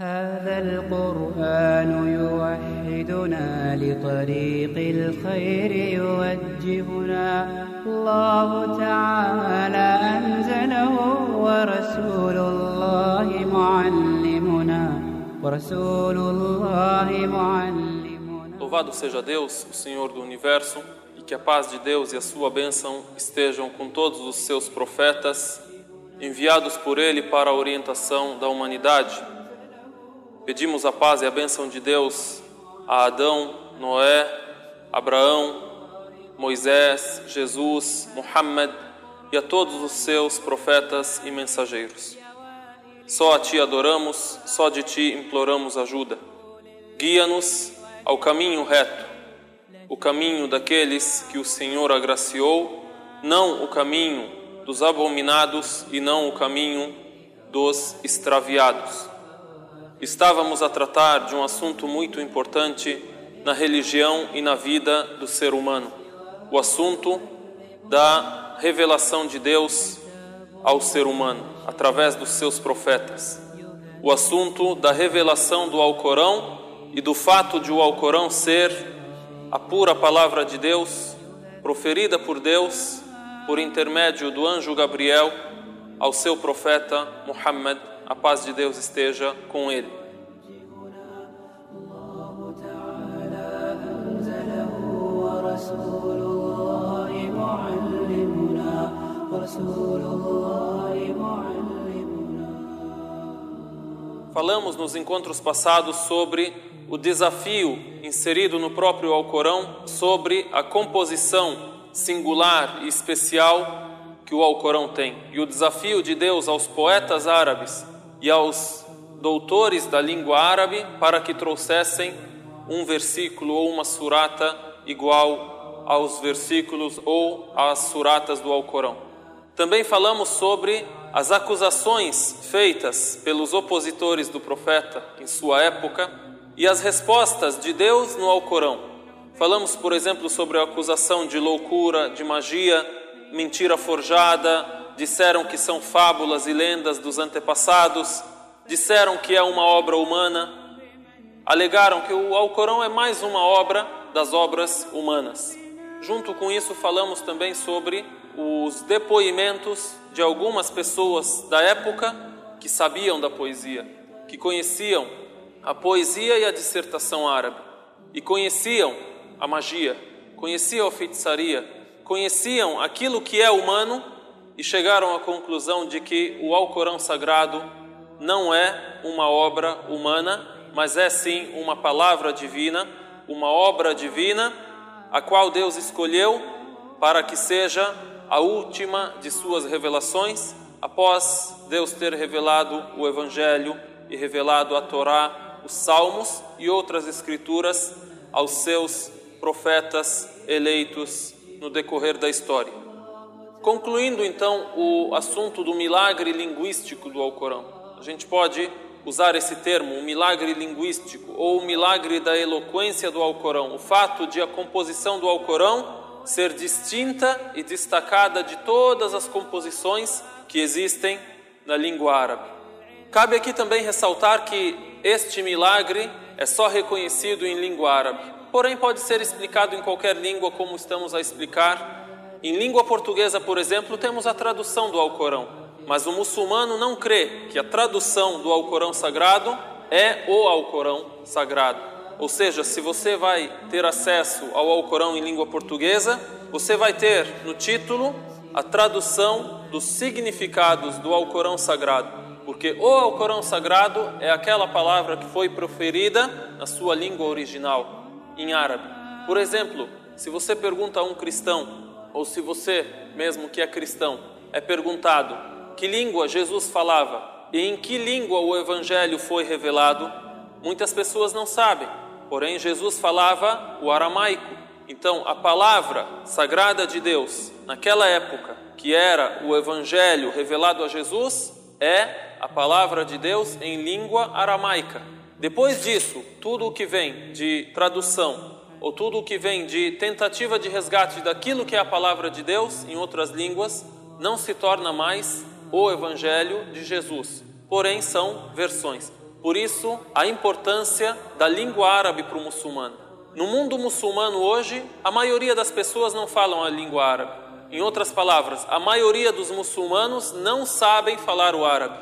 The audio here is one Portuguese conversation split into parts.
هذا القرآن يوحدنا لطريق الخير يوجهنا الله تعالى أنزله ورسول الله معلمنا ورسول الله معلمنا Louvado seja Deus, o Senhor do universo, e que a paz de Deus e a sua bênção estejam com todos os seus profetas, enviados por Ele para a orientação da humanidade. Pedimos a paz e a bênção de Deus a Adão, Noé, Abraão, Moisés, Jesus, Muhammad e a todos os seus profetas e mensageiros. Só a Ti adoramos, só de Ti imploramos ajuda. Guia-nos ao caminho reto, o caminho daqueles que o Senhor agraciou, não o caminho dos abominados e não o caminho dos extraviados. Estávamos a tratar de um assunto muito importante na religião e na vida do ser humano, o assunto da revelação de Deus ao ser humano através dos seus profetas, o assunto da revelação do Alcorão e do fato de o Alcorão ser a pura palavra de Deus, proferida por Deus por intermédio do anjo Gabriel ao seu profeta Muhammad, a paz de Deus esteja com ele. Falamos nos encontros passados sobre o desafio inserido no próprio Alcorão sobre a composição singular e especial que o Alcorão tem e o desafio de Deus aos poetas árabes e aos doutores da língua árabe para que trouxessem um versículo ou uma surata igual aos versículos ou às suratas do Alcorão. Também falamos sobre as acusações feitas pelos opositores do profeta em sua época e as respostas de Deus no Alcorão. Falamos, por exemplo, sobre a acusação de loucura, de magia, mentira forjada, disseram que são fábulas e lendas dos antepassados, disseram que é uma obra humana, alegaram que o Alcorão é mais uma obra das obras humanas. Junto com isso, falamos também sobre os depoimentos de algumas pessoas da época que sabiam da poesia, que conheciam a poesia e a dissertação árabe, e conheciam a magia, conheciam a feitiçaria, conheciam aquilo que é humano e chegaram à conclusão de que o Alcorão Sagrado não é uma obra humana, mas é sim uma palavra divina, uma obra divina, a qual Deus escolheu para que seja a última de suas revelações, após Deus ter revelado o Evangelho e revelado a Torá, os Salmos e outras escrituras aos seus profetas eleitos no decorrer da história. Concluindo então o assunto do milagre linguístico do Alcorão, a gente pode usar esse termo, o milagre linguístico ou o milagre da eloquência do Alcorão, o fato de a composição do Alcorão ser distinta e destacada de todas as composições que existem na língua árabe. Cabe aqui também ressaltar que este milagre é só reconhecido em língua árabe, porém pode ser explicado em qualquer língua, como estamos a explicar. Em língua portuguesa, por exemplo, temos a tradução do Alcorão, mas o muçulmano não crê que a tradução do Alcorão sagrado é o Alcorão sagrado. Ou seja, se você vai ter acesso ao Alcorão em língua portuguesa, você vai ter no título a tradução dos significados do Alcorão sagrado, porque o Alcorão sagrado é aquela palavra que foi proferida na sua língua original, em árabe. Por exemplo, se você pergunta a um cristão, ou se você mesmo que é cristão, é perguntado que língua Jesus falava e em que língua o evangelho foi revelado, muitas pessoas não sabem. Porém, Jesus falava o aramaico. Então, a palavra sagrada de Deus, naquela época, que era o evangelho revelado a Jesus, é a palavra de Deus em língua aramaica. Depois disso, tudo o que vem de tradução ou tudo o que vem de tentativa de resgate daquilo que é a palavra de Deus em outras línguas, não se torna mais o evangelho de Jesus. Porém, são versões. Por isso, a importância da língua árabe para o muçulmano. No mundo muçulmano hoje, a maioria das pessoas não falam a língua árabe. Em outras palavras, a maioria dos muçulmanos não sabem falar o árabe.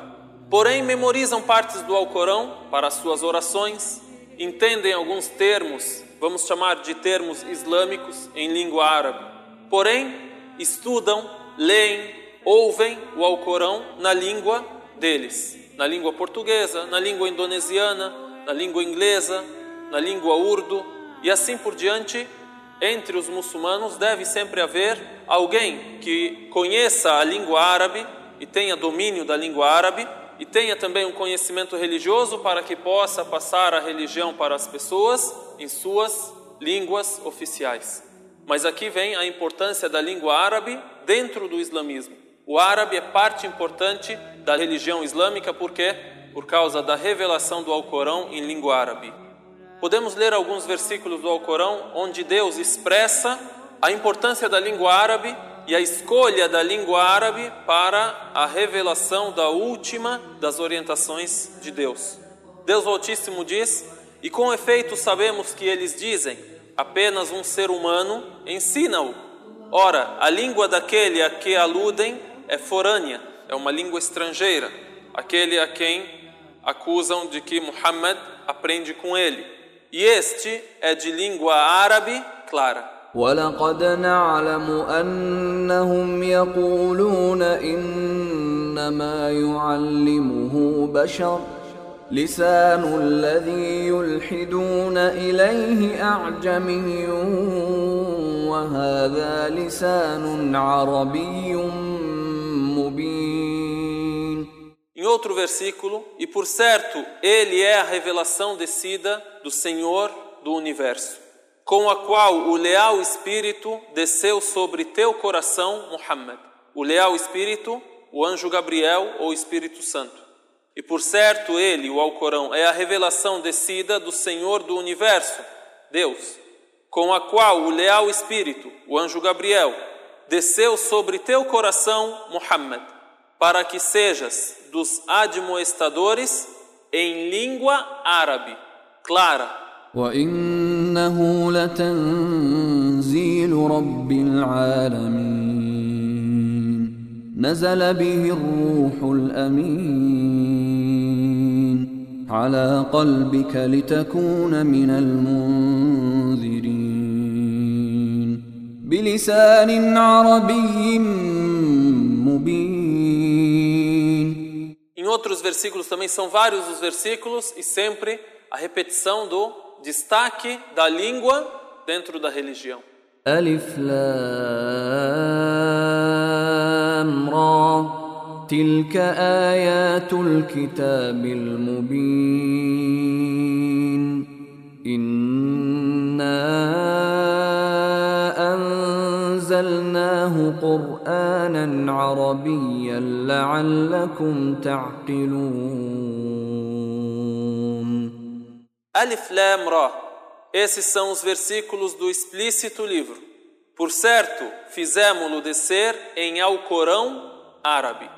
Porém, memorizam partes do Alcorão para suas orações, entendem alguns termos, vamos chamar de termos islâmicos em língua árabe. Porém, estudam, leem, ouvem o Alcorão na língua deles, na língua portuguesa, na língua indonesiana, na língua inglesa, na língua urdu e assim por diante. Entre os muçulmanos deve sempre haver alguém que conheça a língua árabe e tenha domínio da língua árabe e tenha também um conhecimento religioso para que possa passar a religião para as pessoas em suas línguas oficiais. Mas aqui vem a importância da língua árabe dentro do islamismo. O árabe é parte importante da religião islâmica porque por causa da revelação do Alcorão em língua árabe. Podemos ler alguns versículos do Alcorão onde Deus expressa a importância da língua árabe e a escolha da língua árabe para a revelação da última das orientações de Deus. Deus Altíssimo diz: E com efeito sabemos que eles dizem, apenas um ser humano ensina-o. Ora, a língua daquele a que aludem é forânea, é uma língua estrangeira, aquele a quem acusam de que Muhammad aprende com ele. E este é de língua árabe clara. ولقد نعلم أنهم يقولون إنما يعلمه بشر. لسان الذي يلحدون إليه أعجمي وهذا لسان عربي مبين. Em outro versículo, e por certo, ele é a revelação descida do Senhor do universo. Com a qual o leal Espírito desceu sobre teu coração, Muhammad. O leal Espírito, o anjo Gabriel ou Espírito Santo. E por certo ele, o Alcorão, é a revelação descida do Senhor do universo, Deus, com a qual o leal Espírito, o anjo Gabriel, desceu sobre teu coração, Muhammad, para que sejas dos admoestadores em língua árabe, clara, وانه لتنزيل رب العالمين نزل به الروح الامين على قلبك لتكون من المنذرين بلسان عربي مبين Em outros versículos também são vários os versículos e sempre a repetição do destaque da língua dentro da religião. ألف لام را تلك آيات الكتاب المبين إنا أنزلناه قرآنا عربيا لعلكم تعقلون Alif Lam Ra. Esses são os versículos do explícito livro. Por certo, fizemos-lo descer em Alcorão árabe,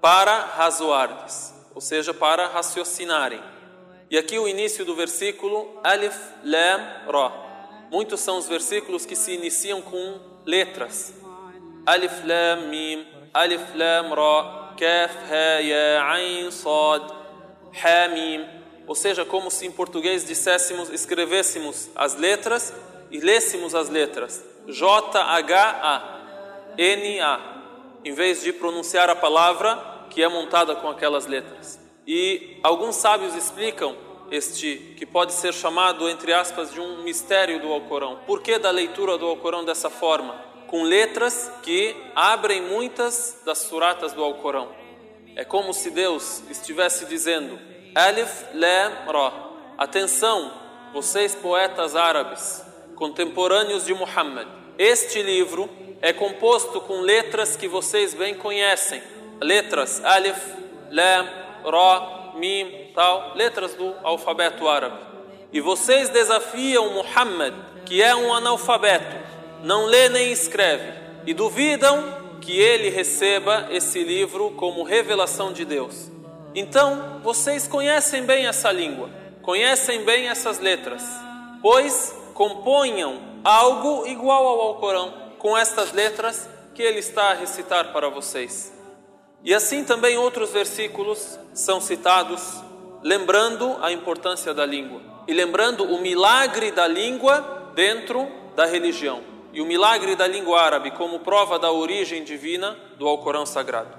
para razoardes, ou seja, para raciocinarem. E aqui o início do versículo Alif Lam Ra. Muitos são os versículos que se iniciam com letras. Alif Lam Mim, Alif Lam Ra, Kaf Ha Ya Ain Sad, Ha Mim. Ou seja, como se em português disséssemos, escrevêssemos as letras e lêssemos as letras. J-H-A, N-A, em vez de pronunciar a palavra que é montada com aquelas letras. E alguns sábios explicam este que pode ser chamado, entre aspas, de um mistério do Alcorão. Por que da leitura do Alcorão dessa forma? Com letras que abrem muitas das suratas do Alcorão. É como se Deus estivesse dizendo: Alif Lam Ra. Atenção, vocês poetas árabes, contemporâneos de Muhammad. Este livro é composto com letras que vocês bem conhecem. Letras Alif, Lam, Ra, Mim, tal, letras do alfabeto árabe. E vocês desafiam Muhammad, que é um analfabeto, não lê nem escreve, e duvidam que ele receba esse livro como revelação de Deus. Então, vocês conhecem bem essa língua, conhecem bem essas letras, pois componham algo igual ao Alcorão com estas letras que ele está a recitar para vocês. E assim também outros versículos são citados, lembrando a importância da língua e lembrando o milagre da língua dentro da religião e o milagre da língua árabe como prova da origem divina do Alcorão Sagrado.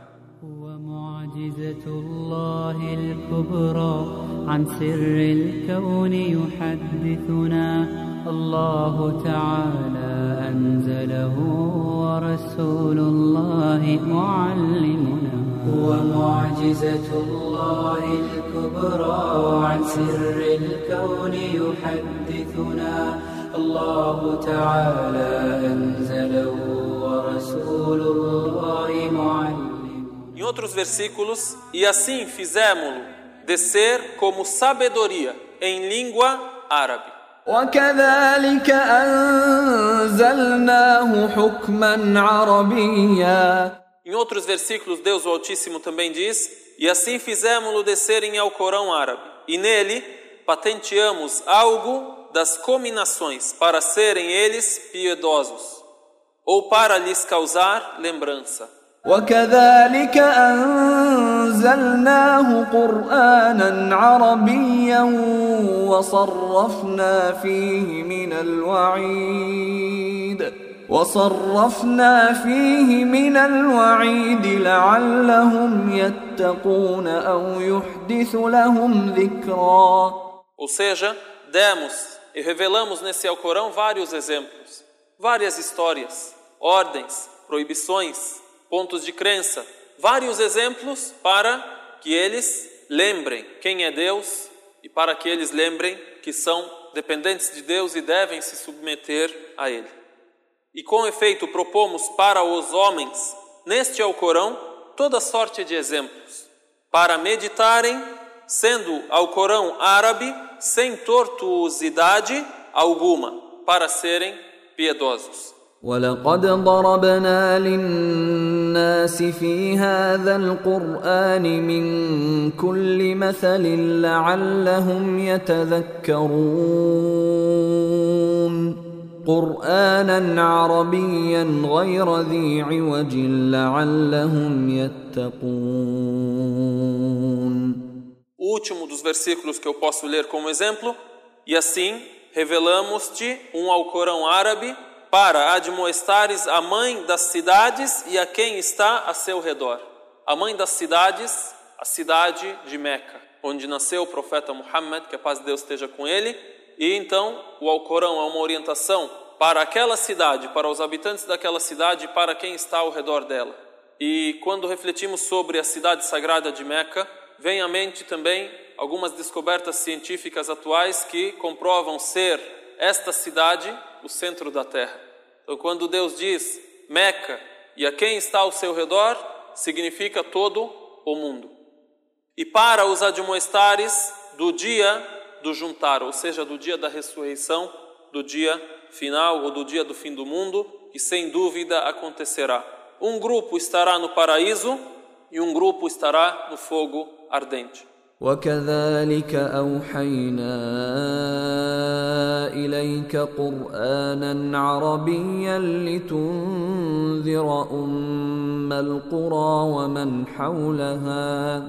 الله الكبرى عن سر الكون يحدثنا. الله تعالى أنزله ورسول الله معلمنا. ومعجزة الله الكبرى عن سر الكون يحدثنا. الله تعالى أنزله ورسول الله معلمنا. outros versículos, e assim fizemos-lo descer como sabedoria em língua árabe. وكذلك أنزلناه حكما عربيا Em outros versículos, Deus o Altíssimo também diz: E assim fizemos-lo descer em Alcorão árabe, e nele patenteamos algo das cominações para serem eles piedosos, ou para lhes causar lembrança. وكذلك أنزلناه قرآنا عربيا وصرفنا فيه من الوعيد وصرفنا فيه من الوعيد لعلهم يتقون أو يحدث لهم ذكرا. Ou seja, demos e revelamos nesse Alcorão vários exemplos, várias histórias, ordens, proibições, pontos de crença, vários exemplos para que eles lembrem quem é Deus e para que eles lembrem que são dependentes de Deus e devem se submeter a Ele. E com efeito propomos para os homens, neste Alcorão, toda sorte de exemplos, para meditarem, sendo Alcorão árabe, sem tortuosidade alguma, para serem piedosos. ولقد ضربنا للناس في هذا القرآن من كل مثل لعلهم يتذكرون قرآنا عربيا غير ذي عوج لعلهم يتقون último dos versículos que eu posso ler como exemplo, e assim revelamos-te um Alcorão árabe para admoestares a mãe das cidades e a quem está a seu redor. A mãe das cidades, a cidade de Meca, onde nasceu o profeta Muhammad, que a paz de Deus esteja com ele. E então o Alcorão é uma orientação para aquela cidade, para os habitantes daquela cidade e para quem está ao redor dela. E quando refletimos sobre a cidade sagrada de Meca, vem à mente também algumas descobertas científicas atuais que comprovam ser esta cidade o centro da terra. Então, quando Deus diz Meca e a quem está ao seu redor, significa todo o mundo. E para os admoestares do dia do juntar, ou seja, do dia da ressurreição, do dia final ou do dia do fim do mundo, que sem dúvida acontecerá. Um grupo estará no paraíso e um grupo estará no fogo ardente. وكذلك أوحينا إليك قرآنا عربيا لتنذر أم القرى ومن حولها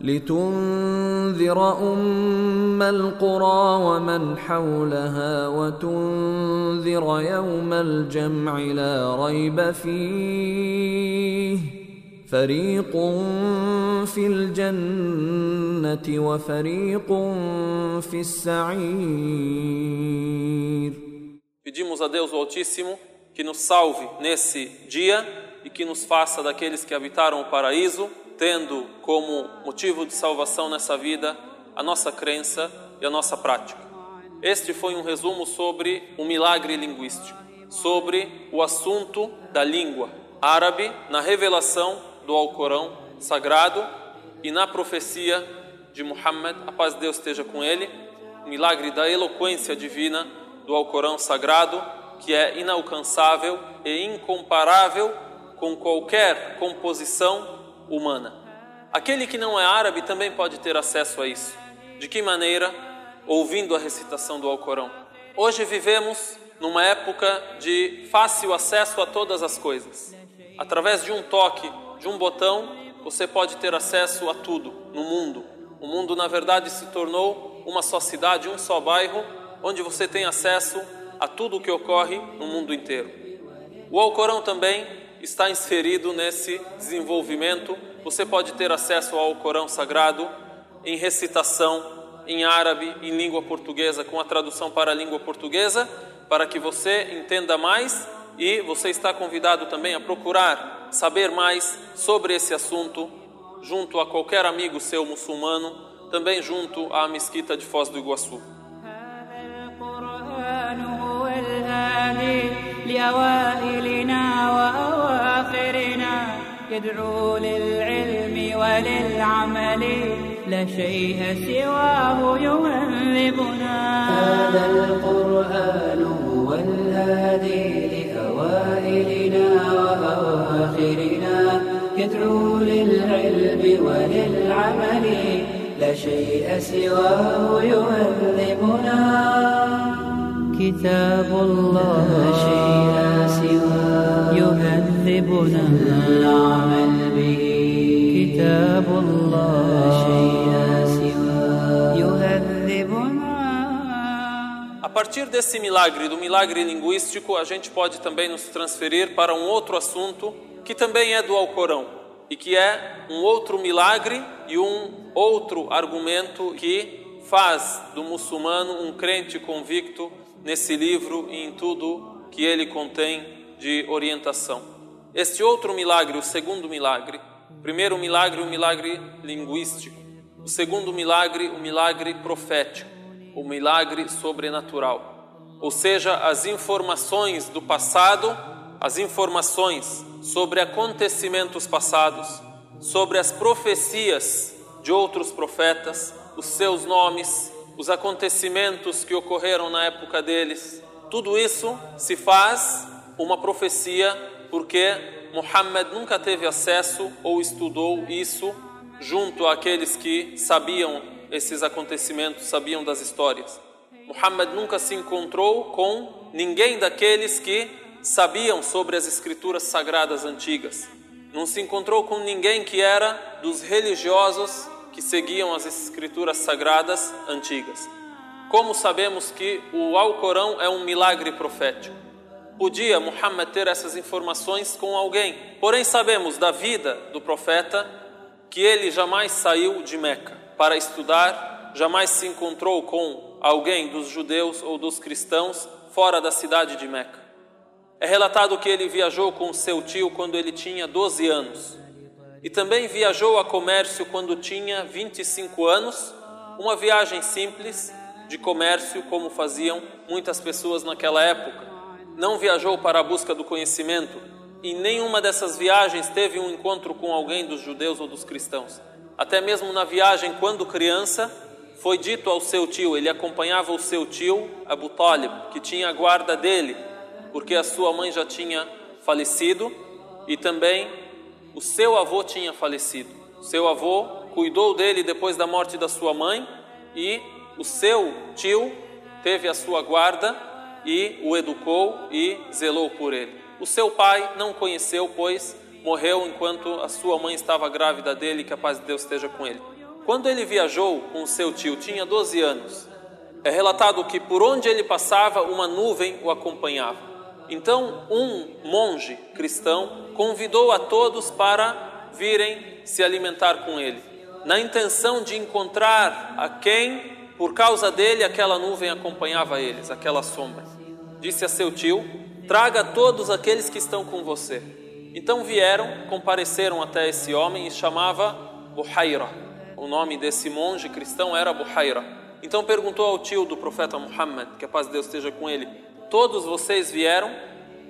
لتنذر أم القرى ومن حولها وتنذر يوم الجمع لا ريب فيه. فريق في الجنة وفريق في السعير Pedimos a Deus o Altíssimo que nos salve nesse dia e que nos faça daqueles que habitaram o paraíso, tendo como motivo de salvação nessa vida a nossa crença e a nossa prática. Este foi um resumo sobre o milagre linguístico, sobre o assunto da língua árabe na revelação do Alcorão sagrado e na profecia de Muhammad, a paz de Deus esteja com ele, milagre da eloquência divina do Alcorão sagrado, que é inalcançável e incomparável com qualquer composição humana. Aquele que não é árabe também pode ter acesso a isso. De que maneira? Ouvindo a recitação do Alcorão. Hoje vivemos numa época de fácil acesso a todas as coisas. Através de um toque, de um botão, você pode ter acesso a tudo no mundo. O mundo, na verdade, se tornou uma só cidade, um só bairro, onde você tem acesso a tudo o que ocorre no mundo inteiro. O Alcorão também está inserido nesse desenvolvimento você pode ter acesso ao Corão Sagrado em recitação em árabe, em língua portuguesa, com a tradução para a língua portuguesa, para que você entenda mais e você está convidado também a procurar saber mais sobre esse assunto junto a qualquer amigo seu muçulmano, também junto à mesquita de Foz do Iguaçu. يدعو للعلم وللعمل لا شيء سواه يهذبنا هذا القرآن هو الهادي لأوائلنا وأواخرنا يدعو للعلم وللعمل لا شيء سواه يهذبنا. كتاب الله لا شيء سواه يهذبنا. العمل به. كتاب الله partir desse milagre, do milagre linguístico, a gente pode também nos transferir para um outro assunto que também é do Alcorão e que é um outro milagre e um outro argumento que faz do muçulmano um crente convicto nesse livro e em tudo que ele contém de orientação. Este outro milagre, o segundo milagre, o primeiro milagre, o milagre linguístico, o segundo milagre, o milagre profético, o milagre sobrenatural. Ou seja, as informações do passado, as informações sobre acontecimentos passados, sobre as profecias de outros profetas, os seus nomes, os acontecimentos que ocorreram na época deles. Tudo isso se faz uma profecia porque Muhammad nunca teve acesso ou estudou isso junto àqueles que sabiam esses acontecimentos, sabiam das histórias. Muhammad nunca se encontrou com ninguém daqueles que sabiam sobre as escrituras sagradas antigas. Não se encontrou com ninguém que era dos religiosos que seguiam as escrituras sagradas antigas. Como sabemos que o Alcorão é um milagre profético? Podia Muhammad ter essas informações com alguém, porém sabemos da vida do profeta que ele jamais saiu de Meca para estudar, jamais se encontrou com alguém dos judeus ou dos cristãos fora da cidade de Meca. É relatado que ele viajou com seu tio quando ele tinha 12 anos e também viajou a comércio quando tinha 25 anos, uma viagem simples de comércio, como faziam muitas pessoas naquela época. Não viajou para a busca do conhecimento e nenhuma dessas viagens teve um encontro com alguém dos judeus ou dos cristãos. Até mesmo na viagem, quando criança, foi dito ao seu tio, ele acompanhava o seu tio Abu Talib, que tinha a guarda dele, porque a sua mãe já tinha falecido e também o seu avô tinha falecido. Seu avô cuidou dele depois da morte da sua mãe e o seu tio teve a sua guarda e o educou e zelou por ele. O seu pai não conheceu, pois morreu enquanto a sua mãe estava grávida dele, que a paz de Deus esteja com ele. Quando ele viajou com seu tio, tinha 12 anos. É relatado que por onde ele passava, uma nuvem o acompanhava. Então, um monge cristão convidou a todos para virem se alimentar com ele, na intenção de encontrar a quem, por causa dele, aquela nuvem acompanhava eles, aquela sombra. Disse a seu tio: Traga todos aqueles que estão com você. Então vieram, compareceram até esse homem e chamava Buhaira. O nome desse monge cristão era Buhaira. Então perguntou ao tio do profeta Muhammad, que a paz de Deus esteja com ele: Todos vocês vieram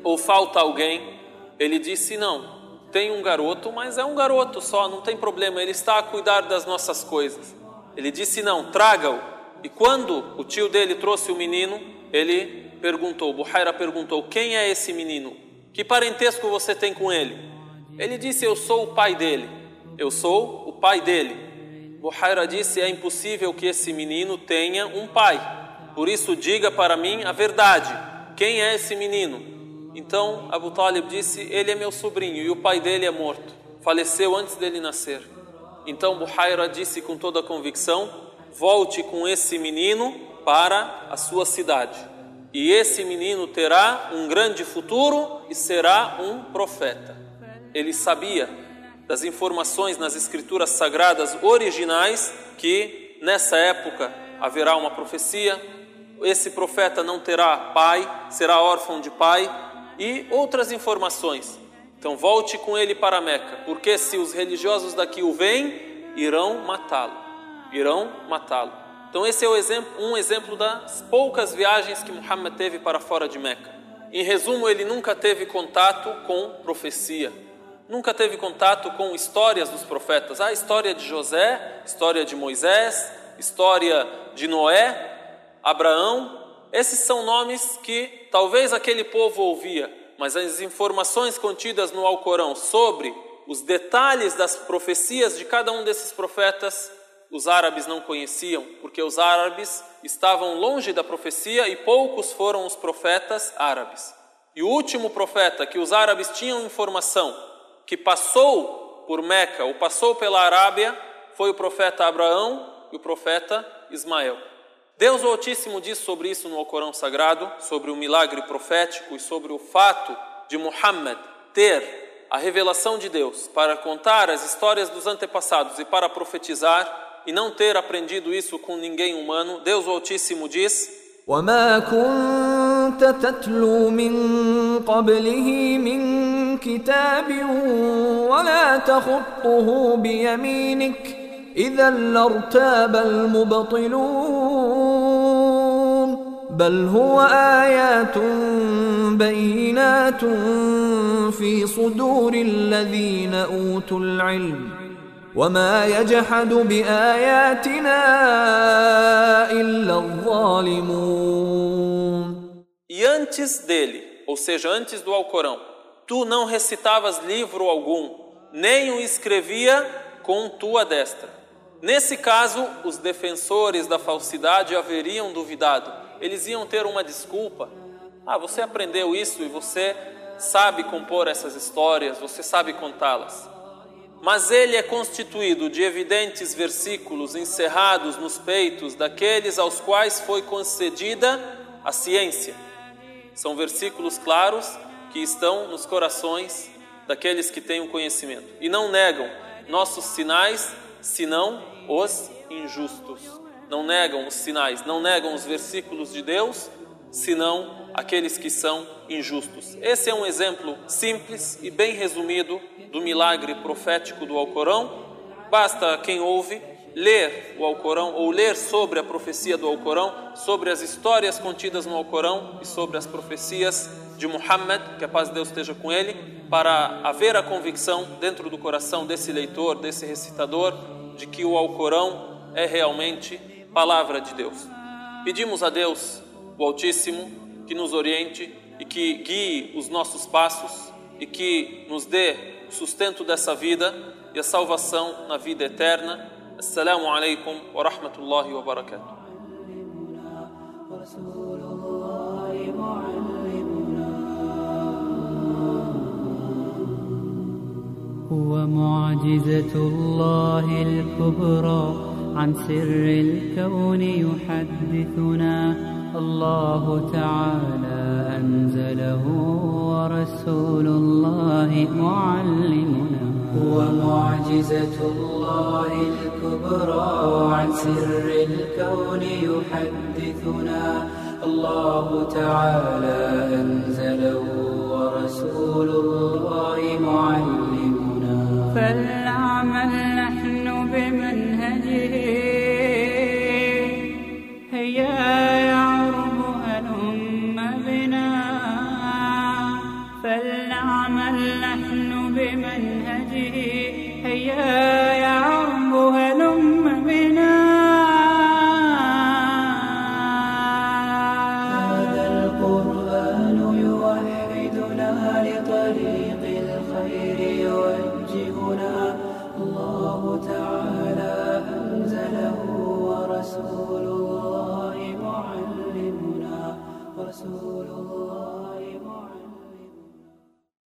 ou falta alguém? Ele disse: Não, tem um garoto, mas é um garoto só, não tem problema, ele está a cuidar das nossas coisas. Ele disse: Não, traga-o. E quando o tio dele trouxe o menino, ele perguntou, Buhaira perguntou: Quem é esse menino? Que parentesco você tem com ele? Ele disse: Eu sou o pai dele. Eu sou o pai dele. Buhaira disse: É impossível que esse menino tenha um pai. Por isso, diga para mim a verdade. Quem é esse menino? Então Abu Talib disse: Ele é meu sobrinho e o pai dele é morto. Faleceu antes dele nascer. Então Buhaira disse com toda a convicção: Volte com esse menino para a sua cidade. E esse menino terá um grande futuro e será um profeta. Ele sabia das informações nas escrituras sagradas originais que nessa época haverá uma profecia, esse profeta não terá pai, será órfão de pai e outras informações. Então volte com ele para Meca, porque se os religiosos daqui o veem, irão matá-lo. Irão matá-lo. Então esse é exemplo, um exemplo das poucas viagens que Muhammad teve para fora de Meca. Em resumo, ele nunca teve contato com profecia, nunca teve contato com histórias dos profetas. A história de José, história de Moisés, história de Noé, Abraão. Esses são nomes que talvez aquele povo ouvia, mas as informações contidas no Alcorão sobre os detalhes das profecias de cada um desses profetas os árabes não conheciam, porque os árabes estavam longe da profecia e poucos foram os profetas árabes. E o último profeta que os árabes tinham informação que passou por Meca ou passou pela Arábia foi o profeta Abraão e o profeta Ismael. Deus Altíssimo diz sobre isso no Alcorão Sagrado, sobre o milagre profético e sobre o fato de Muhammad ter a revelação de Deus para contar as histórias dos antepassados e para profetizar e não ter aprendido isso com ninguém humano, Deus o Altíssimo diz: بل هو آيات بينات في صدور الذين أوتوا العلم وما يجحد بآياتنا إلا الظالمون E antes dele, ou seja, antes do Alcorão, tu não recitavas livro algum, nem o escrevia com tua destra. Nesse caso, os defensores da falsidade haveriam duvidado. Eles iam ter uma desculpa. Ah, você aprendeu isso e você sabe compor essas histórias, você sabe contá-las mas ele é constituído de evidentes versículos encerrados nos peitos daqueles aos quais foi concedida a ciência. São versículos claros que estão nos corações daqueles que têm o conhecimento e não negam nossos sinais, senão os injustos. Não negam os sinais, não negam os versículos de Deus, senão aqueles que são injustos. Esse é um exemplo simples e bem resumido do milagre profético do Alcorão. Basta quem ouve ler o Alcorão ou ler sobre a profecia do Alcorão, sobre as histórias contidas no Alcorão e sobre as profecias de Muhammad, que a paz de Deus esteja com ele, para haver a convicção dentro do coração desse leitor, desse recitador, de que o Alcorão é realmente palavra de Deus. Pedimos a Deus, o Altíssimo, que nos oriente e que guie os nossos passos e que nos dê o sustento dessa vida e a salvação na vida eterna. Assalamu alaikum wa rahmatullahi wa barakatuh. هو معجزة الله الكبرى عن سر الكون يحدثنا الله تعالى أنزله ورسول الله معلمنا. هو معجزة الله الكبرى عن سر الكون يحدثنا. الله تعالى أنزله